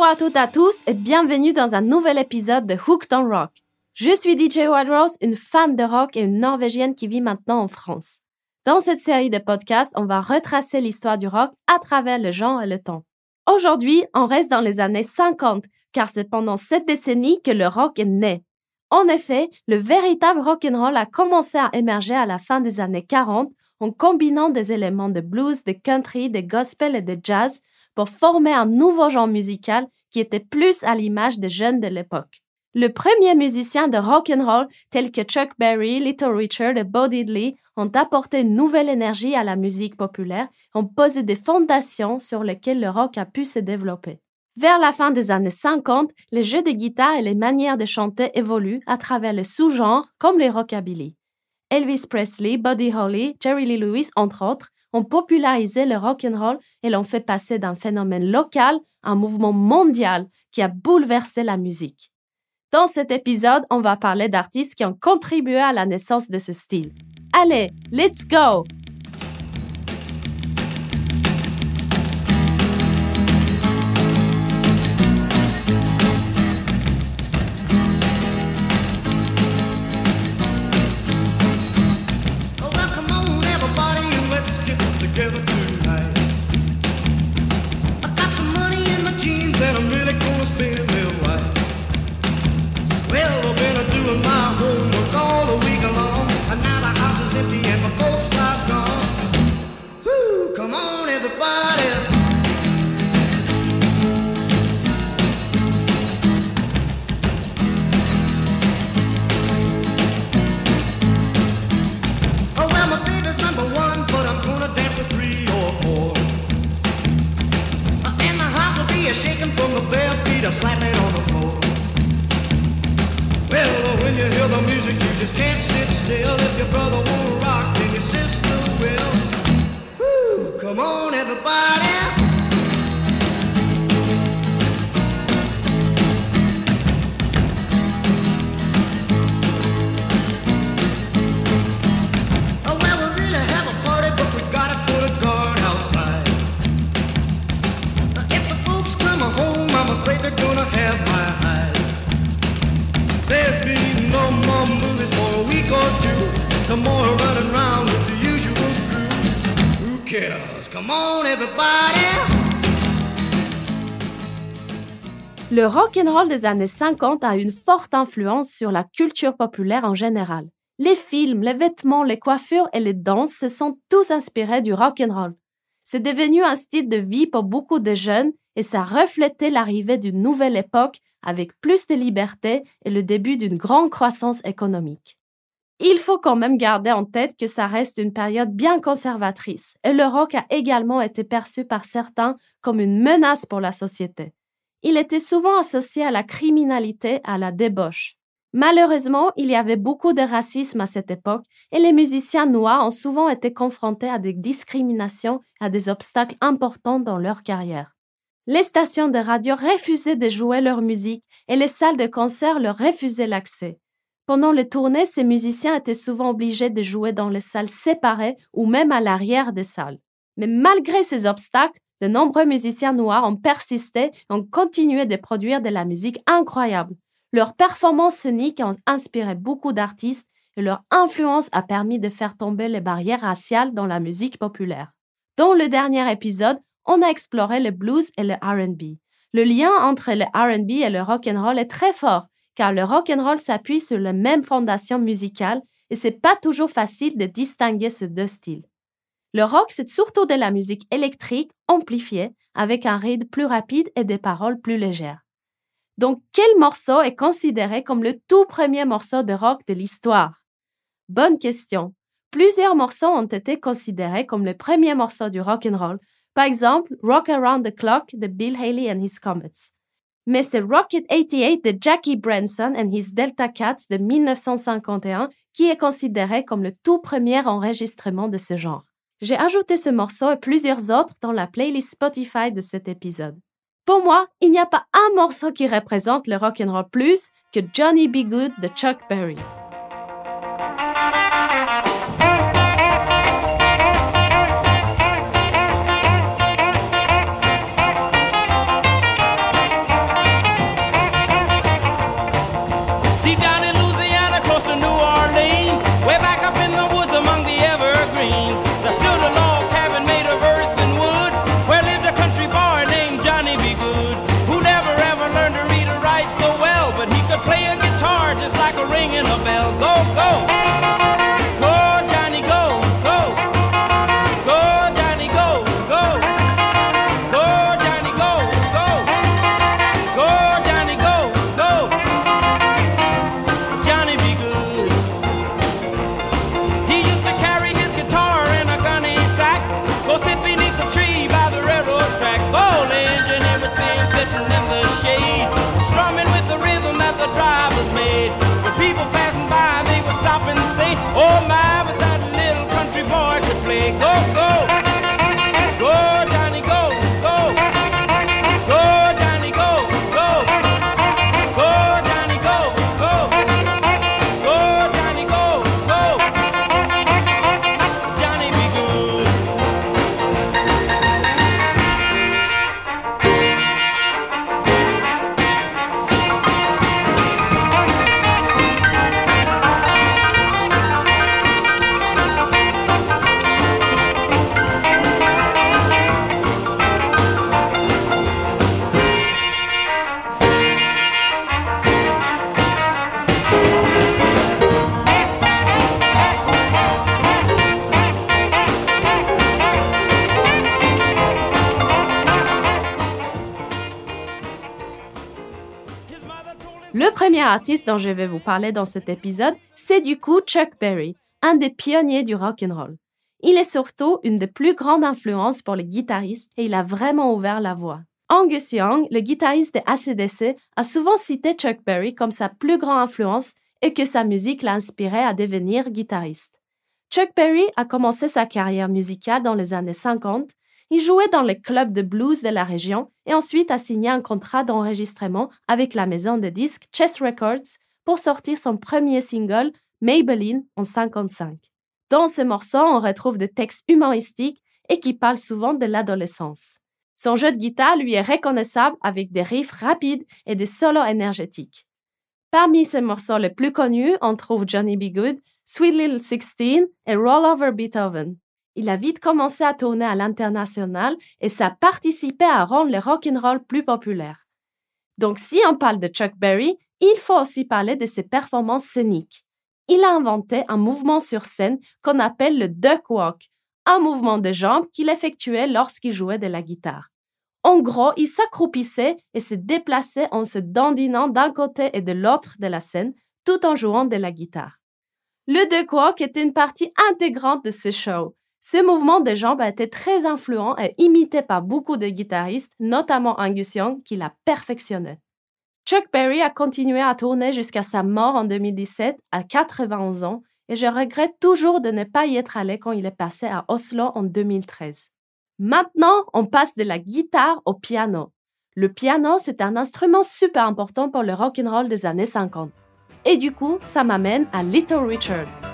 Bonjour à toutes et à tous et bienvenue dans un nouvel épisode de Hooked on Rock. Je suis DJ Rose, une fan de rock et une Norvégienne qui vit maintenant en France. Dans cette série de podcasts, on va retracer l'histoire du rock à travers le genre et le temps. Aujourd'hui, on reste dans les années 50, car c'est pendant cette décennie que le rock est né. En effet, le véritable rock and roll a commencé à émerger à la fin des années 40 en combinant des éléments de blues, de country, de gospel et de jazz pour former un nouveau genre musical qui était plus à l'image des jeunes de l'époque. Le premier musicien de rock and roll tels que Chuck Berry, Little Richard et Bo Diddley ont apporté une nouvelle énergie à la musique populaire ont posé des fondations sur lesquelles le rock a pu se développer. Vers la fin des années 50, les jeux de guitare et les manières de chanter évoluent à travers les sous-genres comme les rockabilly. Elvis Presley, Buddy Holly, Jerry Lee Lewis, entre autres, ont popularisé le rock and roll et l'ont fait passer d'un phénomène local à un mouvement mondial qui a bouleversé la musique. Dans cet épisode, on va parler d'artistes qui ont contribué à la naissance de ce style. Allez, let's go! Le rock and roll des années 50 a une forte influence sur la culture populaire en général. Les films, les vêtements, les coiffures et les danses se sont tous inspirés du rock and roll. C'est devenu un style de vie pour beaucoup de jeunes et ça reflétait l'arrivée d'une nouvelle époque avec plus de liberté et le début d'une grande croissance économique. Il faut quand même garder en tête que ça reste une période bien conservatrice et le rock a également été perçu par certains comme une menace pour la société. Il était souvent associé à la criminalité, à la débauche. Malheureusement, il y avait beaucoup de racisme à cette époque et les musiciens noirs ont souvent été confrontés à des discriminations, à des obstacles importants dans leur carrière. Les stations de radio refusaient de jouer leur musique et les salles de concert leur refusaient l'accès. Pendant les tournées, ces musiciens étaient souvent obligés de jouer dans les salles séparées ou même à l'arrière des salles. Mais malgré ces obstacles, de nombreux musiciens noirs ont persisté et ont continué de produire de la musique incroyable. Leurs performances scéniques ont inspiré beaucoup d'artistes et leur influence a permis de faire tomber les barrières raciales dans la musique populaire. Dans le dernier épisode, on a exploré le blues et le R&B. Le lien entre le R&B et le rock and roll est très fort, car le rock and roll s'appuie sur la même fondation musicale et c'est pas toujours facile de distinguer ces deux styles. Le rock, c'est surtout de la musique électrique amplifiée avec un rythme plus rapide et des paroles plus légères. Donc, quel morceau est considéré comme le tout premier morceau de rock de l'histoire? Bonne question. Plusieurs morceaux ont été considérés comme le premier morceau du rock and roll, par exemple, Rock Around the Clock de Bill Haley and His Comets. Mais c'est Rocket 88 de Jackie Branson and His Delta Cats de 1951 qui est considéré comme le tout premier enregistrement de ce genre. J'ai ajouté ce morceau et plusieurs autres dans la playlist Spotify de cet épisode. Pour moi, il n'y a pas un morceau qui représente le rock and roll plus que Johnny B. Good de Chuck Berry. Le premier artiste dont je vais vous parler dans cet épisode, c'est du coup Chuck Berry, un des pionniers du rock and roll. Il est surtout une des plus grandes influences pour les guitaristes et il a vraiment ouvert la voie. Angus Young, le guitariste de ACDC, a souvent cité Chuck Berry comme sa plus grande influence et que sa musique l'a inspiré à devenir guitariste. Chuck Berry a commencé sa carrière musicale dans les années 50. Il jouait dans les clubs de blues de la région et ensuite a signé un contrat d'enregistrement avec la maison de disques Chess Records pour sortir son premier single Maybelline en 55. Dans ce morceau, on retrouve des textes humoristiques et qui parlent souvent de l'adolescence. Son jeu de guitare lui est reconnaissable avec des riffs rapides et des solos énergétiques. Parmi ses morceaux les plus connus, on trouve Johnny B. Good, Sweet Little Sixteen et Roll Over Beethoven. Il a vite commencé à tourner à l'international et ça a participé à rendre le rock'n'roll plus populaire. Donc si on parle de Chuck Berry, il faut aussi parler de ses performances scéniques. Il a inventé un mouvement sur scène qu'on appelle le duck walk, un mouvement de jambes qu'il effectuait lorsqu'il jouait de la guitare. En gros, il s'accroupissait et se déplaçait en se dandinant d'un côté et de l'autre de la scène tout en jouant de la guitare. Le duck walk est une partie intégrante de ce show. Ce mouvement de jambes a été très influent et imité par beaucoup de guitaristes, notamment Angus Young, qui l'a perfectionné. Chuck Berry a continué à tourner jusqu'à sa mort en 2017 à 91 ans et je regrette toujours de ne pas y être allé quand il est passé à Oslo en 2013. Maintenant, on passe de la guitare au piano. Le piano, c'est un instrument super important pour le rock'n'roll des années 50. Et du coup, ça m'amène à Little Richard.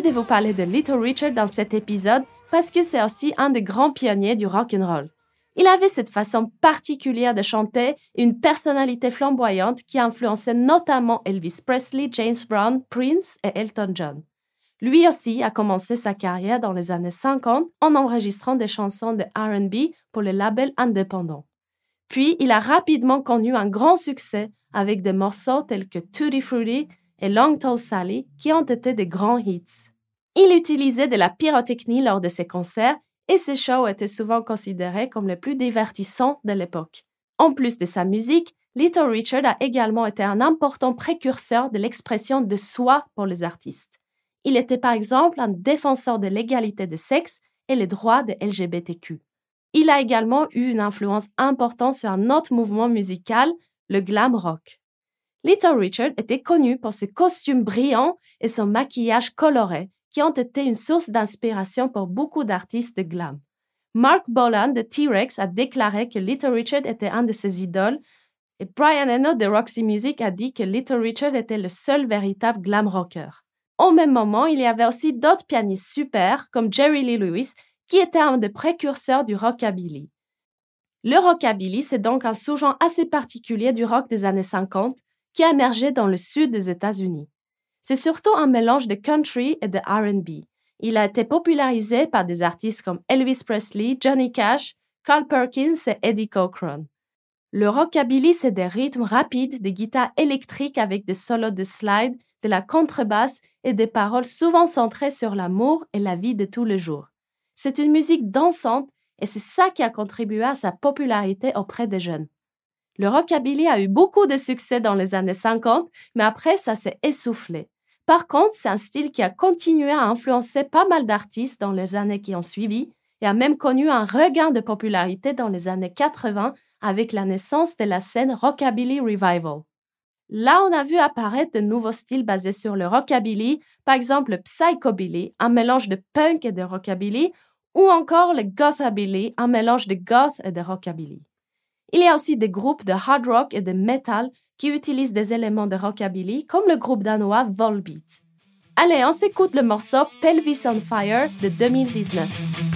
De vous parler de Little Richard dans cet épisode parce que c'est aussi un des grands pionniers du rock and roll. Il avait cette façon particulière de chanter et une personnalité flamboyante qui influençait notamment Elvis Presley, James Brown, Prince et Elton John. Lui aussi a commencé sa carrière dans les années 50 en enregistrant des chansons de R&B pour le label indépendant. Puis il a rapidement connu un grand succès avec des morceaux tels que Tutti Frutti et Long Tall Sally qui ont été des grands hits. Il utilisait de la pyrotechnie lors de ses concerts et ses shows étaient souvent considérés comme les plus divertissants de l'époque. En plus de sa musique, Little Richard a également été un important précurseur de l'expression de soi pour les artistes. Il était par exemple un défenseur de l'égalité de sexe et les droits des LGBTQ. Il a également eu une influence importante sur un autre mouvement musical, le glam rock. Little Richard était connu pour ses costumes brillants et son maquillage coloré, qui ont été une source d'inspiration pour beaucoup d'artistes de glam. Mark Bolan de T-Rex a déclaré que Little Richard était un de ses idoles, et Brian Eno de Roxy Music a dit que Little Richard était le seul véritable glam rocker. Au même moment, il y avait aussi d'autres pianistes super, comme Jerry Lee Lewis, qui était un des précurseurs du rockabilly. Le rockabilly, c'est donc un sous-genre assez particulier du rock des années 50 qui a émergé dans le sud des États-Unis. C'est surtout un mélange de country et de RB. Il a été popularisé par des artistes comme Elvis Presley, Johnny Cash, Carl Perkins et Eddie Cochran. Le rockabilly, c'est des rythmes rapides, des guitares électriques avec des solos de slide, de la contrebasse et des paroles souvent centrées sur l'amour et la vie de tous les jours. C'est une musique dansante et c'est ça qui a contribué à sa popularité auprès des jeunes. Le rockabilly a eu beaucoup de succès dans les années 50, mais après ça s'est essoufflé. Par contre, c'est un style qui a continué à influencer pas mal d'artistes dans les années qui ont suivi et a même connu un regain de popularité dans les années 80 avec la naissance de la scène Rockabilly Revival. Là, on a vu apparaître de nouveaux styles basés sur le rockabilly, par exemple le psychobilly, un mélange de punk et de rockabilly, ou encore le gothabilly, un mélange de goth et de rockabilly. Il y a aussi des groupes de hard rock et de metal qui utilisent des éléments de rockabilly, comme le groupe danois Volbeat. Allez, on s'écoute le morceau Pelvis on Fire de 2019.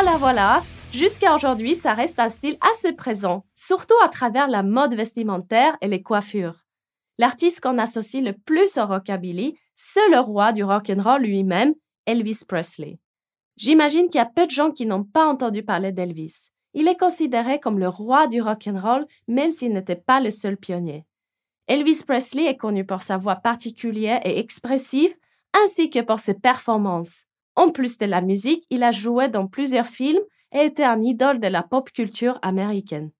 Voilà, voilà. Jusqu'à aujourd'hui, ça reste un style assez présent, surtout à travers la mode vestimentaire et les coiffures. L'artiste qu'on associe le plus au rockabilly, c'est le roi du rock'n'roll lui-même, Elvis Presley. J'imagine qu'il y a peu de gens qui n'ont pas entendu parler d'Elvis. Il est considéré comme le roi du rock'n'roll, même s'il n'était pas le seul pionnier. Elvis Presley est connu pour sa voix particulière et expressive, ainsi que pour ses performances. En plus de la musique, il a joué dans plusieurs films et était un idole de la pop culture américaine.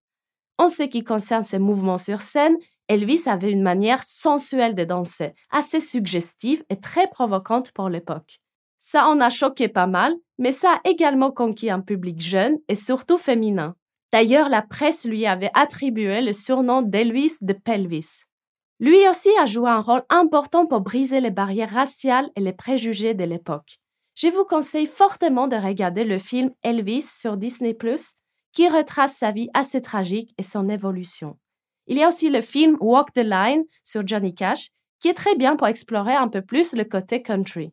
En ce qui concerne ses mouvements sur scène, Elvis avait une manière sensuelle de danser, assez suggestive et très provocante pour l'époque. Ça en a choqué pas mal, mais ça a également conquis un public jeune et surtout féminin. D'ailleurs, la presse lui avait attribué le surnom d'Elvis de Pelvis. Lui aussi a joué un rôle important pour briser les barrières raciales et les préjugés de l'époque. Je vous conseille fortement de regarder le film Elvis sur Disney ⁇ qui retrace sa vie assez tragique et son évolution. Il y a aussi le film Walk the Line sur Johnny Cash, qui est très bien pour explorer un peu plus le côté country.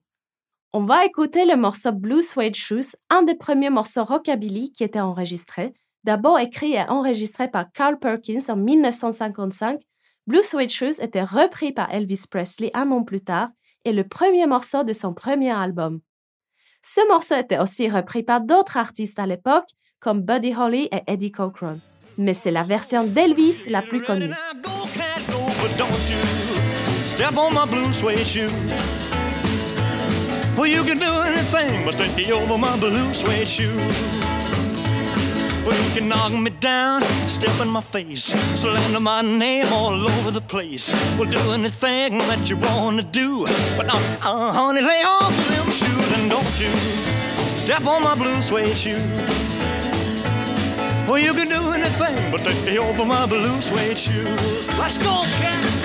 On va écouter le morceau Blue Suede Shoes, un des premiers morceaux rockabilly qui était enregistré, d'abord écrit et enregistré par Carl Perkins en 1955. Blue Suede Shoes était repris par Elvis Presley un an plus tard et le premier morceau de son premier album. Ce morceau était aussi repris par d'autres artistes à l'époque, comme Buddy Holly et Eddie Cochran mais c'est la version d'Elvis la plus connue. Well, you can do anything but stay over my blue suede shoe. Well, you can knock me down, step in my face, slander my name all over the place. Well, do anything that you wanna do, but uh, uh, honey, lay off them shoes and don't you step on my blue suede shoe. Well, you can do anything but take me over my blue suede shoes. Let's go, cat.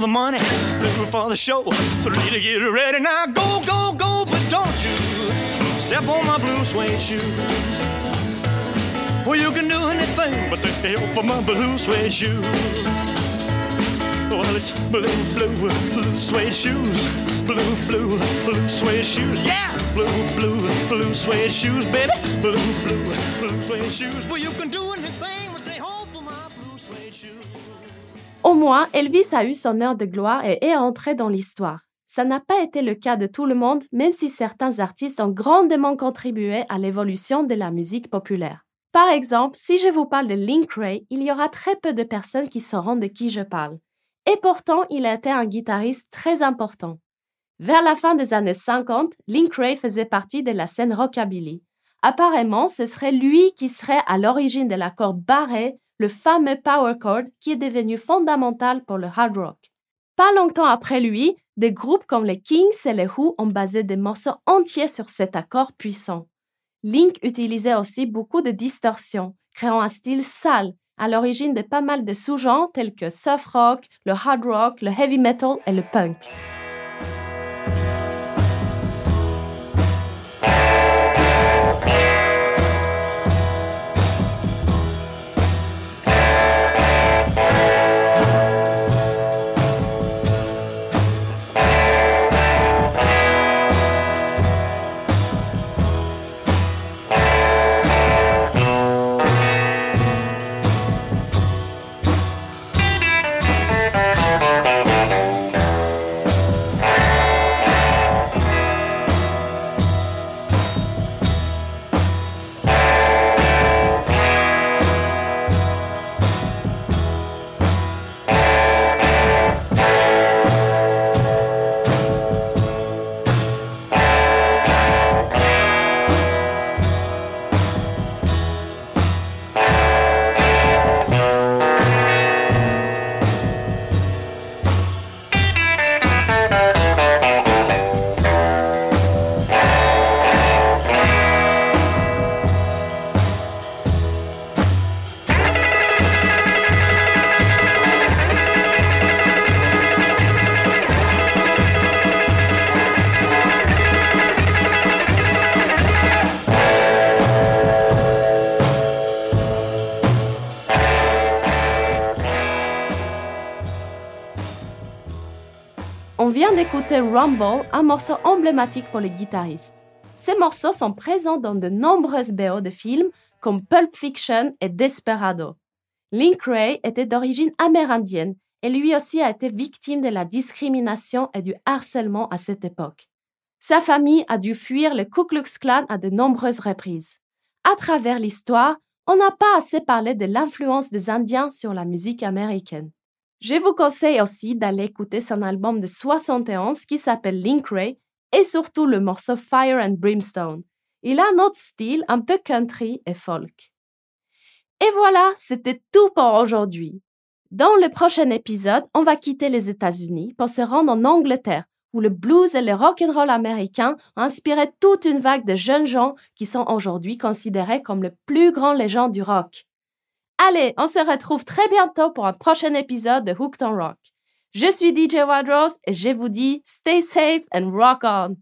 The money, two for the show, three to get ready. Now go, go, go, but don't you step on my blue suede shoe. Well, you can do anything but the hell for my blue suede shoe. Well, it's blue, blue, blue suede shoes. Blue, blue, blue suede shoes. Yeah! Blue, blue, blue suede shoes, baby. Blue, blue, blue suede shoes. Well, you can do anything but they hold for my blue suede shoes. Au moins, Elvis a eu son heure de gloire et est entré dans l'histoire. Ça n'a pas été le cas de tout le monde, même si certains artistes ont grandement contribué à l'évolution de la musique populaire. Par exemple, si je vous parle de Link Ray, il y aura très peu de personnes qui sauront de qui je parle. Et pourtant, il a été un guitariste très important. Vers la fin des années 50, Link Ray faisait partie de la scène rockabilly. Apparemment, ce serait lui qui serait à l'origine de l'accord barré le fameux power chord qui est devenu fondamental pour le hard rock. Pas longtemps après lui, des groupes comme les Kings et les Who ont basé des morceaux entiers sur cet accord puissant. Link utilisait aussi beaucoup de distorsions, créant un style sale, à l'origine de pas mal de sous-genres tels que soft rock, le hard rock, le heavy metal et le punk. D'écouter Rumble, un morceau emblématique pour les guitaristes. Ces morceaux sont présents dans de nombreuses BO de films comme Pulp Fiction et Desperado. Link Ray était d'origine amérindienne et lui aussi a été victime de la discrimination et du harcèlement à cette époque. Sa famille a dû fuir le Ku Klux Klan à de nombreuses reprises. À travers l'histoire, on n'a pas assez parlé de l'influence des Indiens sur la musique américaine. Je vous conseille aussi d'aller écouter son album de 71 qui s'appelle Link Ray et surtout le morceau Fire and Brimstone. Il a un autre style un peu country et folk. Et voilà, c'était tout pour aujourd'hui. Dans le prochain épisode, on va quitter les États-Unis pour se rendre en Angleterre, où le blues et le rock and roll américain ont inspiré toute une vague de jeunes gens qui sont aujourd'hui considérés comme les plus grands légendes du rock. Allez, on se retrouve très bientôt pour un prochain épisode de Hooked on Rock. Je suis DJ Wadros et je vous dis stay safe and rock on.